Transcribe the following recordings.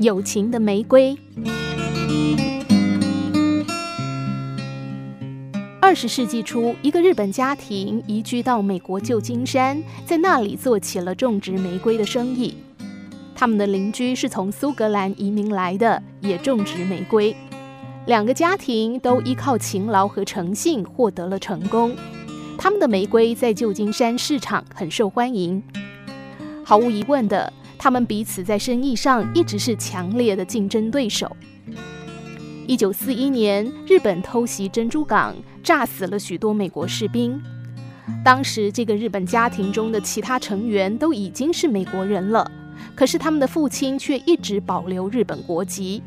友情的玫瑰。二十世纪初，一个日本家庭移居到美国旧金山，在那里做起了种植玫瑰的生意。他们的邻居是从苏格兰移民来的，也种植玫瑰。两个家庭都依靠勤劳和诚信获得了成功。他们的玫瑰在旧金山市场很受欢迎。毫无疑问的，他们彼此在生意上一直是强烈的竞争对手。一九四一年，日本偷袭珍珠港，炸死了许多美国士兵。当时，这个日本家庭中的其他成员都已经是美国人了，可是他们的父亲却一直保留日本国籍。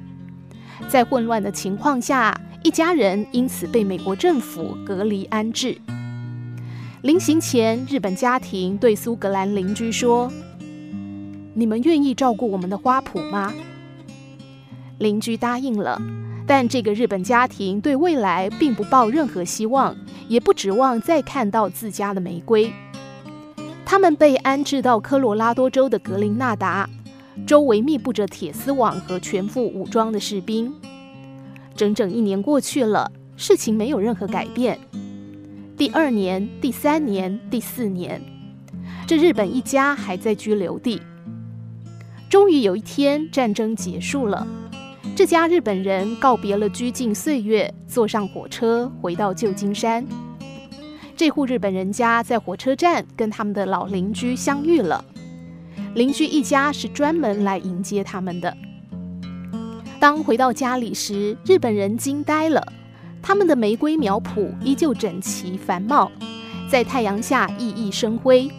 在混乱的情况下，一家人因此被美国政府隔离安置。临行前，日本家庭对苏格兰邻居说：“你们愿意照顾我们的花圃吗？”邻居答应了。但这个日本家庭对未来并不抱任何希望，也不指望再看到自家的玫瑰。他们被安置到科罗拉多州的格林纳达，周围密布着铁丝网和全副武装的士兵。整整一年过去了，事情没有任何改变。第二年、第三年、第四年，这日本一家还在居留地。终于有一天，战争结束了。这家日本人告别了拘禁岁月，坐上火车回到旧金山。这户日本人家在火车站跟他们的老邻居相遇了。邻居一家是专门来迎接他们的。当回到家里时，日本人惊呆了。他们的玫瑰苗圃依旧整齐繁茂，在太阳下熠熠生辉。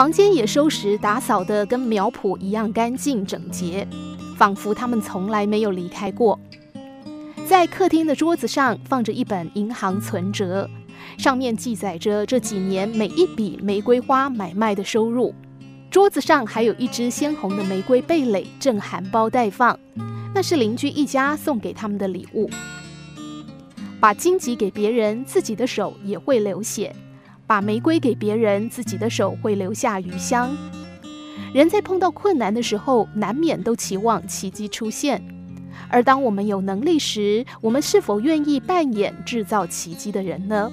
房间也收拾打扫的跟苗圃一样干净整洁。仿佛他们从来没有离开过。在客厅的桌子上放着一本银行存折，上面记载着这几年每一笔玫瑰花买卖的收入。桌子上还有一只鲜红的玫瑰蓓蕾，正含苞待放，那是邻居一家送给他们的礼物。把荆棘给别人，自己的手也会流血；把玫瑰给别人，自己的手会留下余香。人在碰到困难的时候，难免都期望奇迹出现。而当我们有能力时，我们是否愿意扮演制造奇迹的人呢？